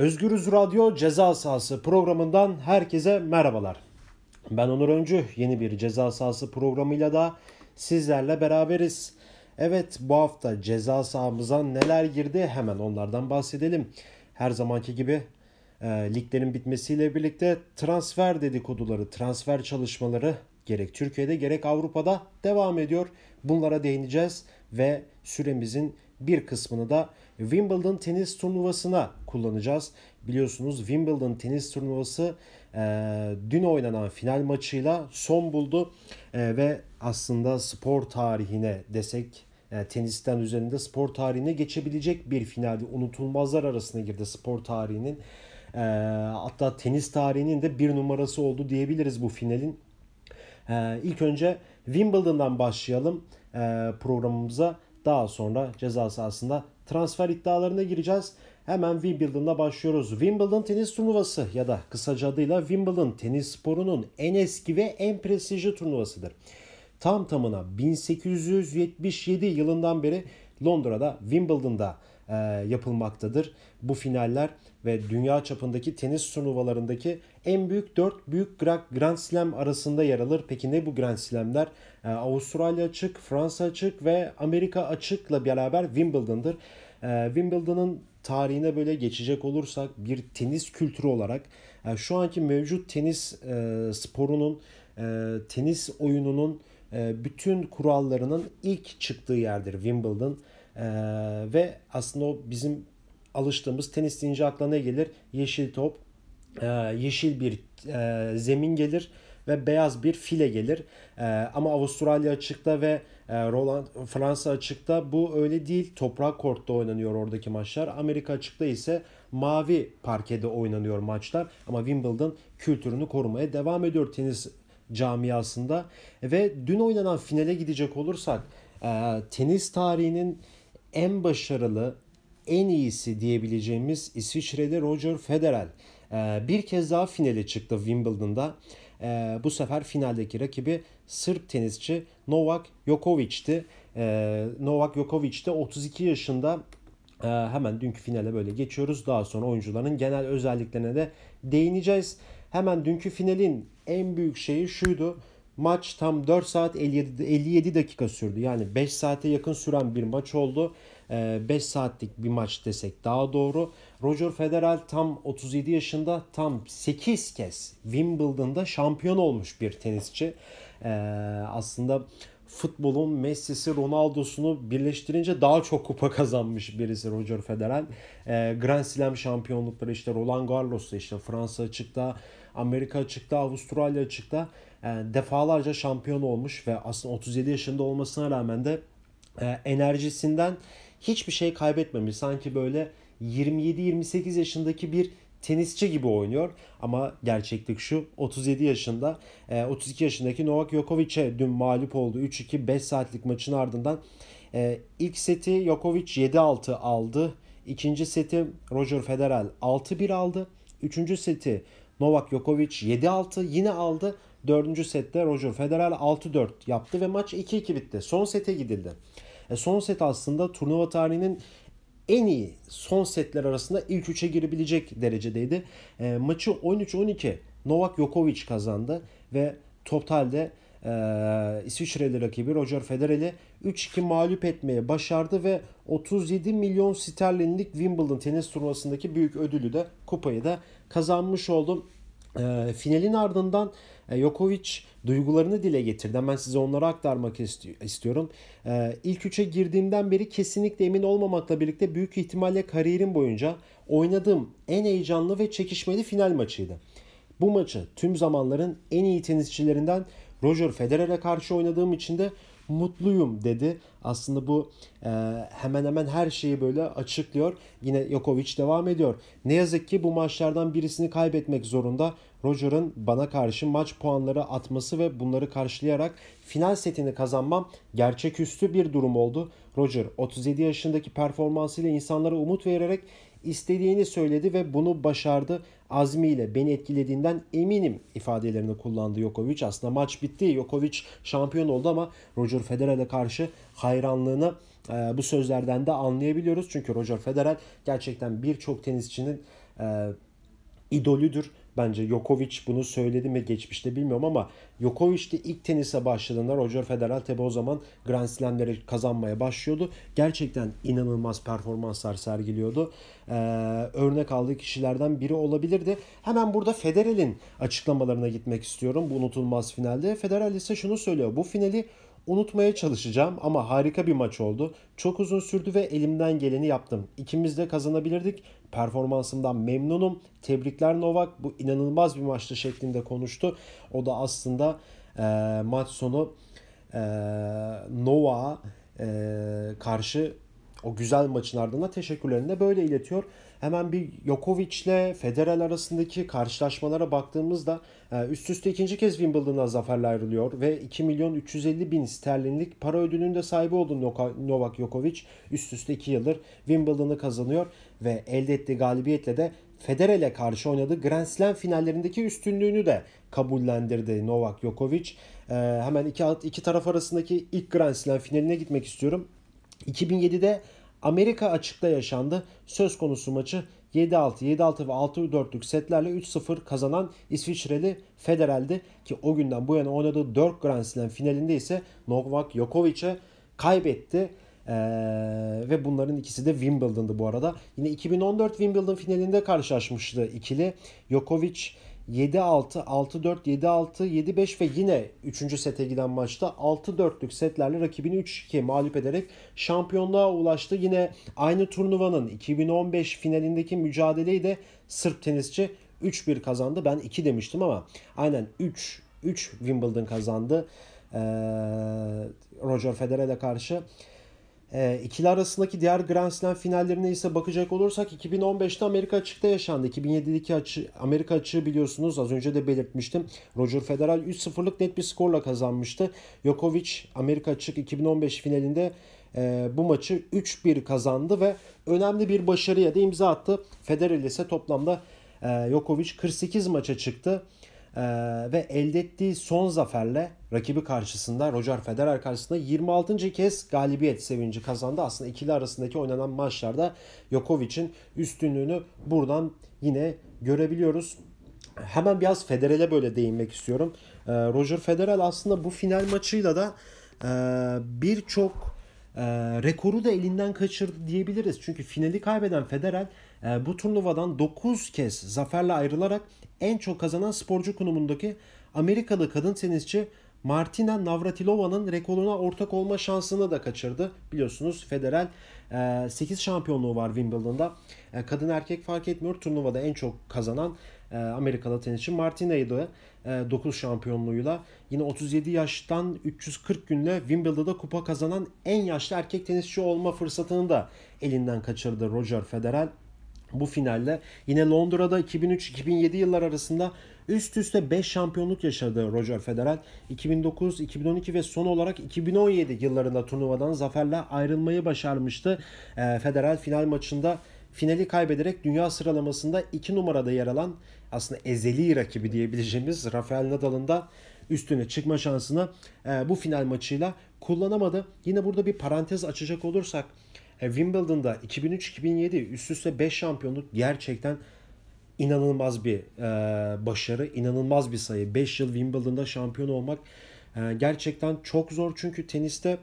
Özgürüz Radyo Ceza Sahası programından herkese merhabalar. Ben Onur Öncü. Yeni bir Ceza Sahası programıyla da sizlerle beraberiz. Evet bu hafta ceza sahamıza neler girdi hemen onlardan bahsedelim. Her zamanki gibi e, liglerin bitmesiyle birlikte transfer dedikoduları, transfer çalışmaları gerek Türkiye'de gerek Avrupa'da devam ediyor. Bunlara değineceğiz ve süremizin bir kısmını da Wimbledon tenis turnuvasına kullanacağız. Biliyorsunuz Wimbledon tenis turnuvası e, dün oynanan final maçıyla son buldu e, ve aslında spor tarihine desek e, tenisten üzerinde spor tarihine geçebilecek bir finalde unutulmazlar arasına girdi spor tarihinin. E, hatta tenis tarihinin de bir numarası oldu diyebiliriz bu finalin. E, ilk önce Wimbledon'dan başlayalım e, programımıza. Daha sonra ceza sahasında transfer iddialarına gireceğiz. Hemen Wimbledon'da başlıyoruz. Wimbledon tenis turnuvası ya da kısaca adıyla Wimbledon tenis sporunun en eski ve en prestijli turnuvasıdır. Tam tamına 1877 yılından beri Londra'da Wimbledon'da e, yapılmaktadır. Bu finaller ve dünya çapındaki tenis turnuvalarındaki en büyük 4 büyük Grand Slam arasında yer alır. Peki ne bu Grand Slam'ler? E, Avustralya açık, Fransa açık ve Amerika açıkla beraber Wimbledon'dır. E, Wimbledon'ın tarihine böyle geçecek olursak bir tenis kültürü olarak e, şu anki mevcut tenis e, sporunun, e, tenis oyununun e, bütün kurallarının ilk çıktığı yerdir Wimbledon. E, ve aslında o bizim alıştığımız tenis deyince aklına ne gelir? Yeşil top, yeşil bir e, zemin gelir ve beyaz bir file gelir. E, ama Avustralya açıkta ve e, Roland Fransa açıkta bu öyle değil. Toprak kortta oynanıyor oradaki maçlar. Amerika açıkta ise mavi parkede oynanıyor maçlar. Ama Wimbledon kültürünü korumaya devam ediyor tenis camiasında. Ve dün oynanan finale gidecek olursak e, tenis tarihinin en başarılı, en iyisi diyebileceğimiz İsviçreli Roger Federer bir kez daha finale çıktı Wimbledon'da. E, bu sefer finaldeki rakibi Sırp tenisçi Novak Djokovic'ti. E, Novak Djokovic de 32 yaşında e, hemen dünkü finale böyle geçiyoruz. Daha sonra oyuncuların genel özelliklerine de değineceğiz. Hemen dünkü finalin en büyük şeyi şuydu. Maç tam 4 saat 57, 57 dakika sürdü. Yani 5 saate yakın süren bir maç oldu. 5 ee, saatlik bir maç desek daha doğru. Roger Federer tam 37 yaşında tam 8 kez Wimbledon'da şampiyon olmuş bir tenisçi. Ee, aslında futbolun Messi'si Ronaldo'sunu birleştirince daha çok kupa kazanmış birisi Roger Federer. Ee, Grand Slam şampiyonlukları işte Roland Garros'ta işte Fransa açıkta, Amerika açıkta, Avustralya açıkta defalarca şampiyon olmuş ve aslında 37 yaşında olmasına rağmen de e, enerjisinden hiçbir şey kaybetmemiş. Sanki böyle 27-28 yaşındaki bir tenisçi gibi oynuyor. Ama gerçeklik şu 37 yaşında 32 e, yaşındaki Novak Djokovic'e dün mağlup oldu. 3-2 5 saatlik maçın ardından e, ilk seti Djokovic 7-6 aldı. İkinci seti Roger Federer 6-1 aldı. Üçüncü seti Novak Djokovic 7-6 yine aldı. Dördüncü sette Roger Federer 6-4 yaptı ve maç 2-2 bitti. Son sete gidildi. E son set aslında turnuva tarihinin en iyi son setler arasında ilk üçe girebilecek derecedeydi. E, maçı 13-12 Novak Djokovic kazandı ve totalde e, İsviçreli rakibi Roger Federer'i 3-2 mağlup etmeye başardı ve 37 milyon sterlinlik Wimbledon tenis turnuvasındaki büyük ödülü de kupayı da kazanmış oldu. E, finalin ardından Djokovic duygularını dile getirdi. Hemen size onları aktarmak istiyorum. E, ilk üçe girdiğimden beri kesinlikle emin olmamakla birlikte büyük ihtimalle kariyerim boyunca oynadığım en heyecanlı ve çekişmeli final maçıydı. Bu maçı tüm zamanların en iyi tenisçilerinden Roger Federer'e karşı oynadığım için de mutluyum dedi. Aslında bu e, hemen hemen her şeyi böyle açıklıyor. Yine Djokovic devam ediyor. Ne yazık ki bu maçlardan birisini kaybetmek zorunda. Roger'ın bana karşı maç puanları atması ve bunları karşılayarak final setini kazanmam gerçeküstü bir durum oldu. Roger 37 yaşındaki performansıyla insanlara umut vererek istediğini söyledi ve bunu başardı. Azmiyle beni etkilediğinden eminim ifadelerini kullandı Djokovic. Aslında maç bitti. Djokovic şampiyon oldu ama Roger Federer'e karşı hayranlığını e, bu sözlerden de anlayabiliyoruz. Çünkü Roger Federer gerçekten birçok tenisçinin e, idolüdür. Bence Djokovic bunu söyledi mi geçmişte bilmiyorum ama Djokovic de ilk tenise başladığında Roger Federer tabi o zaman Grand Slam'leri kazanmaya başlıyordu. Gerçekten inanılmaz performanslar sergiliyordu. Ee, örnek aldığı kişilerden biri olabilirdi. Hemen burada Federer'in açıklamalarına gitmek istiyorum bu unutulmaz finalde. Federer ise şunu söylüyor. Bu finali unutmaya çalışacağım ama harika bir maç oldu. Çok uzun sürdü ve elimden geleni yaptım. İkimiz de kazanabilirdik. Performansımdan memnunum. Tebrikler Novak. Bu inanılmaz bir maçtı şeklinde konuştu. O da aslında e, maç sonu e, Novak'a e, karşı o güzel maçın ardından teşekkürlerini de böyle iletiyor. Hemen bir Djokovic ile Federer arasındaki karşılaşmalara baktığımızda e, üst üste ikinci kez Wimbledon'a zaferle ayrılıyor ve 2 milyon 350 bin sterlinlik para ödülünün de sahibi oldu Novak Djokovic. Üst üste 2 yıldır Wimbledon'ı kazanıyor ve elde ettiği galibiyetle de Federer'e karşı oynadığı Grand Slam finallerindeki üstünlüğünü de kabullendirdi Novak Djokovic. Ee, hemen iki, iki taraf arasındaki ilk Grand Slam finaline gitmek istiyorum. 2007'de Amerika açıkta yaşandı. Söz konusu maçı 7-6, 7-6 ve 6-4'lük setlerle 3-0 kazanan İsviçreli Federer'di ki o günden bu yana oynadığı 4 Grand Slam finalinde ise Novak Djokovic'e kaybetti. Ee, ve bunların ikisi de Wimbledon'dı bu arada. Yine 2014 Wimbledon finalinde karşılaşmıştı ikili. Djokovic 7-6, 6-4, 7-6, 7-5 ve yine 3. sete giden maçta 6-4'lük setlerle rakibini 3-2 mağlup ederek şampiyonluğa ulaştı. Yine aynı turnuvanın 2015 finalindeki mücadeleyi de Sırp tenisçi 3-1 kazandı. Ben 2 demiştim ama aynen 3 3 Wimbledon kazandı. Ee, Roger Federer'e karşı. E, ikili arasındaki diğer Grand Slam finallerine ise bakacak olursak 2015'te Amerika açıkta yaşandı. 2007'deki açı, Amerika açığı biliyorsunuz az önce de belirtmiştim. Roger Federer 3-0'lık net bir skorla kazanmıştı. Djokovic Amerika açık 2015 finalinde e, bu maçı 3-1 kazandı ve önemli bir başarıya da imza attı. Federer ise toplamda e, Djokovic 48 maça çıktı. Ee, ve elde ettiği son zaferle rakibi karşısında Roger Federer karşısında 26. kez galibiyet sevinci kazandı. Aslında ikili arasındaki oynanan maçlarda Djokovic'in üstünlüğünü buradan yine görebiliyoruz. Hemen biraz Federer'e böyle değinmek istiyorum. Ee, Roger Federer aslında bu final maçıyla da e, birçok e, rekoru da elinden kaçırdı diyebiliriz. Çünkü finali kaybeden Federer e, bu turnuvadan 9 kez zaferle ayrılarak en çok kazanan sporcu konumundaki Amerikalı kadın tenisçi Martina Navratilova'nın rekoruna ortak olma şansını da kaçırdı. Biliyorsunuz Federer 8 e, şampiyonluğu var Wimbledon'da. E, kadın erkek fark etmiyor. Turnuvada en çok kazanan e, Amerikalı tenisçi Martina'ydı 9 şampiyonluğuyla. Yine 37 yaştan 340 günle Wimbledon'da kupa kazanan en yaşlı erkek tenisçi olma fırsatını da elinden kaçırdı Roger Federer bu finalde yine Londra'da 2003-2007 yıllar arasında üst üste 5 şampiyonluk yaşadı Roger Federer. 2009, 2012 ve son olarak 2017 yıllarında turnuvadan zaferle ayrılmayı başarmıştı. E, Federer final maçında finali kaybederek dünya sıralamasında 2 numarada yer alan aslında ezeli rakibi diyebileceğimiz Rafael Nadal'ın da üstüne çıkma şansını e, bu final maçıyla kullanamadı. Yine burada bir parantez açacak olursak Wimbledon'da 2003-2007 üst üste 5 şampiyonluk gerçekten inanılmaz bir e, başarı, inanılmaz bir sayı. 5 yıl Wimbledon'da şampiyon olmak e, gerçekten çok zor çünkü teniste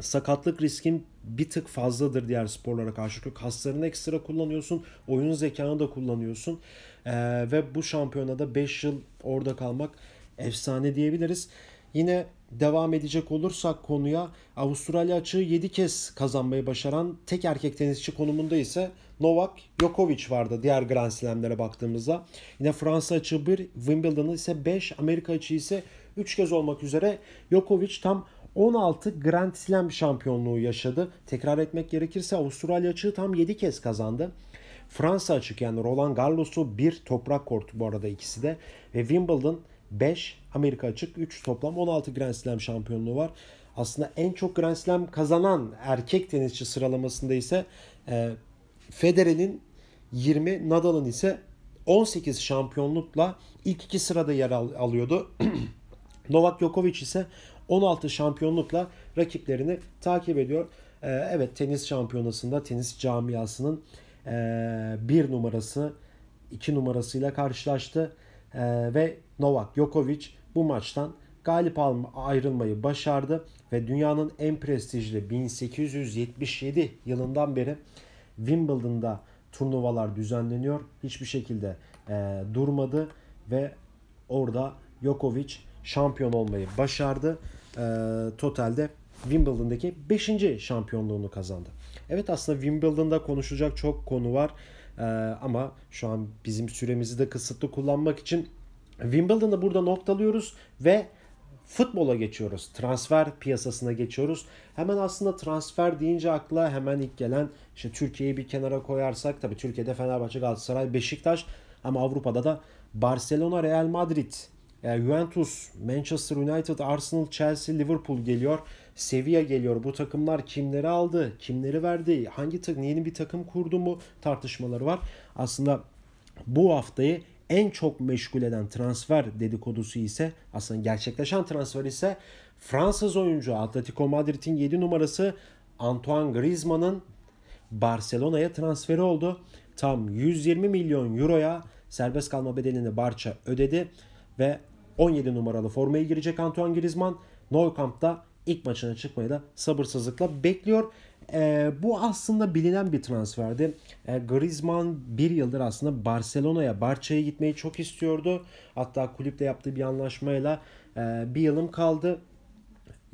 sakatlık riskin bir tık fazladır diğer sporlara karşı. Çünkü kaslarını ekstra kullanıyorsun, oyun zekanı da kullanıyorsun. E, ve bu şampiyonada 5 yıl orada kalmak efsane diyebiliriz. Yine devam edecek olursak konuya Avustralya açığı 7 kez kazanmayı başaran tek erkek tenisçi konumunda ise Novak Djokovic vardı diğer Grand Slam'lere baktığımızda. Yine Fransa açığı 1, Wimbledon'ı ise 5, Amerika açığı ise 3 kez olmak üzere Djokovic tam 16 Grand Slam şampiyonluğu yaşadı. Tekrar etmek gerekirse Avustralya açığı tam 7 kez kazandı. Fransa açık yani Roland Garros'u bir toprak kortu bu arada ikisi de ve Wimbledon 5, Amerika açık 3 toplam 16 Grand Slam şampiyonluğu var. Aslında en çok Grand Slam kazanan erkek tenisçi sıralamasında ise e, Federer'in 20, Nadal'ın ise 18 şampiyonlukla ilk iki sırada yer al- alıyordu. Novak Djokovic ise 16 şampiyonlukla rakiplerini takip ediyor. Ee, evet tenis şampiyonasında tenis camiasının e, bir numarası iki numarasıyla karşılaştı. Ee, ve Novak Djokovic bu maçtan galip ayrılmayı başardı ve dünyanın en prestijli 1877 yılından beri Wimbledon'da turnuvalar düzenleniyor. Hiçbir şekilde e, durmadı ve orada Djokovic şampiyon olmayı başardı. E, totalde Wimbledon'daki 5. şampiyonluğunu kazandı. Evet aslında Wimbledon'da konuşacak çok konu var. E, ama şu an bizim süremizi de kısıtlı kullanmak için Wimbledon'ı burada noktalıyoruz ve futbola geçiyoruz. Transfer piyasasına geçiyoruz. Hemen aslında transfer deyince akla hemen ilk gelen işte Türkiye'yi bir kenara koyarsak tabii Türkiye'de Fenerbahçe, Galatasaray, Beşiktaş ama Avrupa'da da Barcelona, Real Madrid, e, Juventus, Manchester United, Arsenal, Chelsea, Liverpool geliyor. Sevilla geliyor. Bu takımlar kimleri aldı, kimleri verdi, hangi takım, yeni bir takım kurdu mu tartışmaları var. Aslında bu haftayı en çok meşgul eden transfer dedikodusu ise aslında gerçekleşen transfer ise Fransız oyuncu Atletico Madrid'in 7 numarası Antoine Griezmann'ın Barcelona'ya transferi oldu. Tam 120 milyon euroya serbest kalma bedelini Barça ödedi ve 17 numaralı formaya girecek Antoine Griezmann Nou Camp'ta ilk maçına çıkmayı da sabırsızlıkla bekliyor. E, bu aslında bilinen bir transferdi. E, Griezmann bir yıldır aslında Barcelona'ya, Barça'ya gitmeyi çok istiyordu. Hatta kulüple yaptığı bir anlaşmayla e, bir yılım kaldı.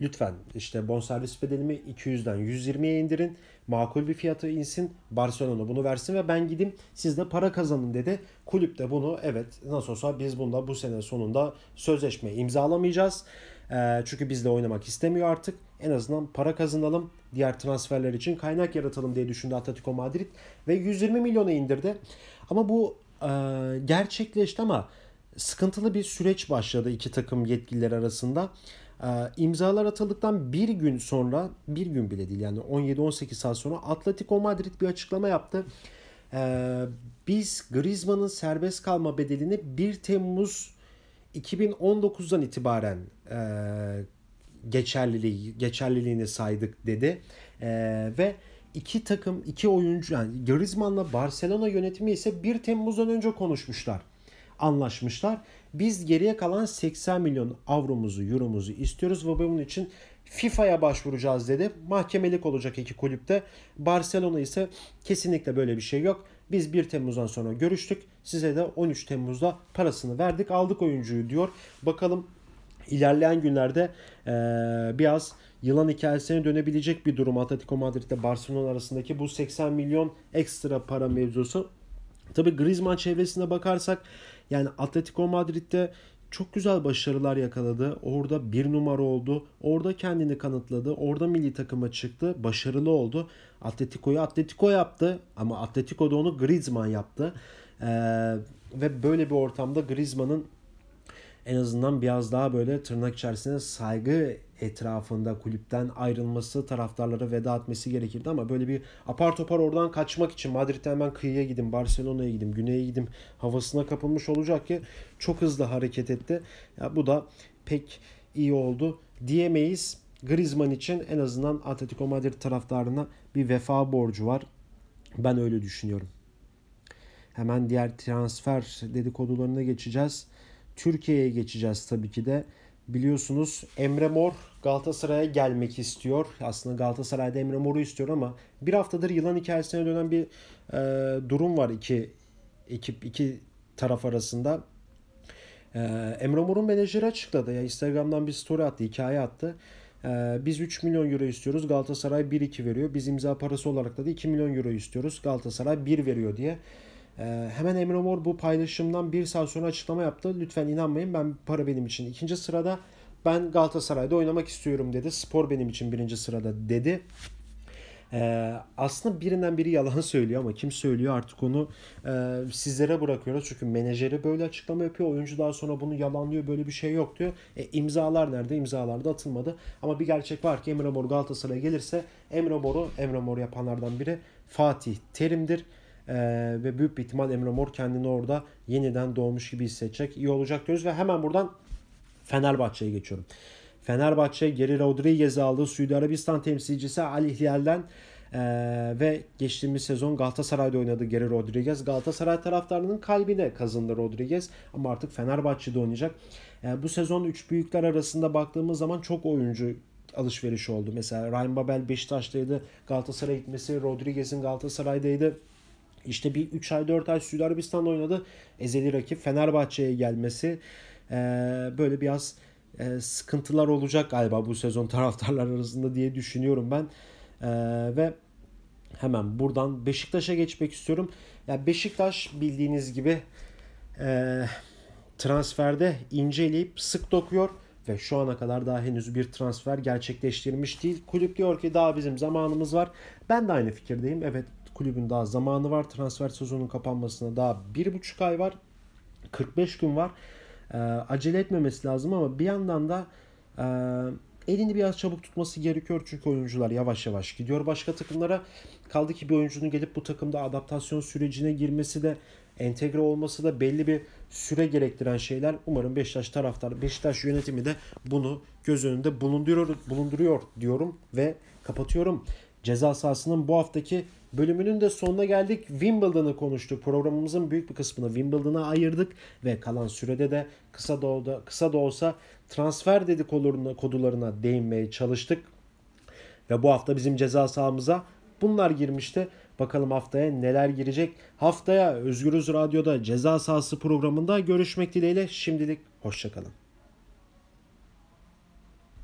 Lütfen işte bonservis bedelimi 200'den 120'ye indirin. Makul bir fiyata insin. Barcelona bunu versin ve ben gideyim siz de para kazanın dedi. Kulüp de bunu evet nasıl olsa biz bunda bu sene sonunda sözleşme imzalamayacağız. E, çünkü bizle oynamak istemiyor artık. En azından para kazanalım. Diğer transferler için kaynak yaratalım diye düşündü Atletico Madrid. Ve 120 milyona indirdi. Ama bu e, gerçekleşti ama sıkıntılı bir süreç başladı iki takım yetkililer arasında. E, imzalar atıldıktan bir gün sonra, bir gün bile değil yani 17-18 saat sonra Atletico Madrid bir açıklama yaptı. E, biz Griezmann'ın serbest kalma bedelini 1 Temmuz 2019'dan itibaren e, geçerliliği geçerliliğini saydık dedi. E, ve iki takım, iki oyuncu yani Griezmann'la Barcelona yönetimi ise 1 Temmuz'dan önce konuşmuşlar. Anlaşmışlar. Biz geriye kalan 80 milyon avromuzu, euromuzu istiyoruz ve bunun için FIFA'ya başvuracağız dedi. Mahkemelik olacak iki kulüpte. Barcelona ise kesinlikle böyle bir şey yok. Biz 1 Temmuz'dan sonra görüştük. Size de 13 Temmuz'da parasını verdik aldık oyuncuyu diyor. Bakalım ilerleyen günlerde e, biraz yılan hikayesine dönebilecek bir durum Atletico Madrid ile Barcelona arasındaki bu 80 milyon ekstra para mevzusu. Tabi Griezmann çevresine bakarsak yani Atletico Madrid'de çok güzel başarılar yakaladı. Orada bir numara oldu. Orada kendini kanıtladı. Orada milli takıma çıktı. Başarılı oldu. Atletico'yu Atletico yaptı. Ama Atletico'da onu Griezmann yaptı. Ee, ve böyle bir ortamda Griezmann'ın en azından biraz daha böyle tırnak içerisinde saygı etrafında kulüpten ayrılması, taraftarlara veda etmesi gerekirdi ama böyle bir apar topar oradan kaçmak için Madrid'den hemen kıyıya gidin, Barcelona'ya gidin, güneye gidin havasına kapılmış olacak ki çok hızlı hareket etti. Ya bu da pek iyi oldu diyemeyiz. Griezmann için en azından Atletico Madrid taraftarına bir vefa borcu var. Ben öyle düşünüyorum. Hemen diğer transfer dedikodularına geçeceğiz. Türkiye'ye geçeceğiz tabii ki de. Biliyorsunuz Emre Mor Galatasaray'a gelmek istiyor. Aslında Galatasaray'da Emre Mor'u istiyor ama bir haftadır yılan hikayesine dönen bir e, durum var iki ekip iki taraf arasında. E, Emre Mor'un menajeri açıkladı. Ya Instagram'dan bir story attı, hikaye attı. E, biz 3 milyon euro istiyoruz. Galatasaray 1-2 veriyor. Biz imza parası olarak da 2 milyon euro istiyoruz. Galatasaray 1 veriyor diye. Ee, hemen Emre Mor bu paylaşımdan bir saat sonra açıklama yaptı. Lütfen inanmayın ben para benim için ikinci sırada. Ben Galatasaray'da oynamak istiyorum dedi. Spor benim için birinci sırada dedi. Ee, aslında birinden biri yalan söylüyor ama kim söylüyor artık onu e, sizlere bırakıyoruz. Çünkü menajeri böyle açıklama yapıyor. Oyuncu daha sonra bunu yalanlıyor. Böyle bir şey yok diyor. E, imzalar nerede? İmzalar da atılmadı. Ama bir gerçek var ki Emre Mor Galatasaray'a gelirse Emre Mor'u Emre Mor yapanlardan biri Fatih Terim'dir. Ee, ve büyük bir ihtimal Emre Mor kendini orada yeniden doğmuş gibi hissedecek. İyi olacak diyoruz ve hemen buradan Fenerbahçe'ye geçiyorum. Fenerbahçe Geri Rodriguez'i aldı. Suudi Arabistan temsilcisi Al Hilal'den ee, ve geçtiğimiz sezon Galatasaray'da oynadı Geri Rodriguez. Galatasaray taraftarının kalbine kazındı Rodriguez ama artık Fenerbahçe'de oynayacak. Ee, bu sezon 3 büyükler arasında baktığımız zaman çok oyuncu alışverişi oldu. Mesela Ryan Babel Beşiktaş'taydı. Galatasaray'a gitmesi, Rodriguez'in Galatasaray'daydı. İşte bir 3 ay 4 ay Suudi Arabistan'da oynadı. Ezeli rakip Fenerbahçe'ye gelmesi ee, böyle biraz e, sıkıntılar olacak galiba bu sezon taraftarlar arasında diye düşünüyorum ben. Ee, ve hemen buradan Beşiktaş'a geçmek istiyorum. Ya Beşiktaş bildiğiniz gibi e, transferde inceleyip sık dokuyor ve şu ana kadar daha henüz bir transfer gerçekleştirmiş değil. Kulüp diyor ki daha bizim zamanımız var. Ben de aynı fikirdeyim. Evet kulübün daha zamanı var. Transfer sezonunun kapanmasına daha bir buçuk ay var. 45 gün var. E, acele etmemesi lazım ama bir yandan da e, elini biraz çabuk tutması gerekiyor çünkü oyuncular yavaş yavaş gidiyor başka takımlara. Kaldı ki bir oyuncunun gelip bu takımda adaptasyon sürecine girmesi de entegre olması da belli bir süre gerektiren şeyler. Umarım Beşiktaş taraftarı, Beşiktaş yönetimi de bunu göz önünde bulunduruyor, bulunduruyor diyorum ve kapatıyorum. Ceza sahasının bu haftaki bölümünün de sonuna geldik. Wimbledon'ı konuştuk. Programımızın büyük bir kısmını Wimbledon'a ayırdık ve kalan sürede de kısa da, olsa, kısa da olsa transfer dedikodularına kodularına değinmeye çalıştık. Ve bu hafta bizim ceza sahamıza bunlar girmişti. Bakalım haftaya neler girecek. Haftaya Özgürüz Radyo'da ceza sahası programında görüşmek dileğiyle. Şimdilik hoşçakalın.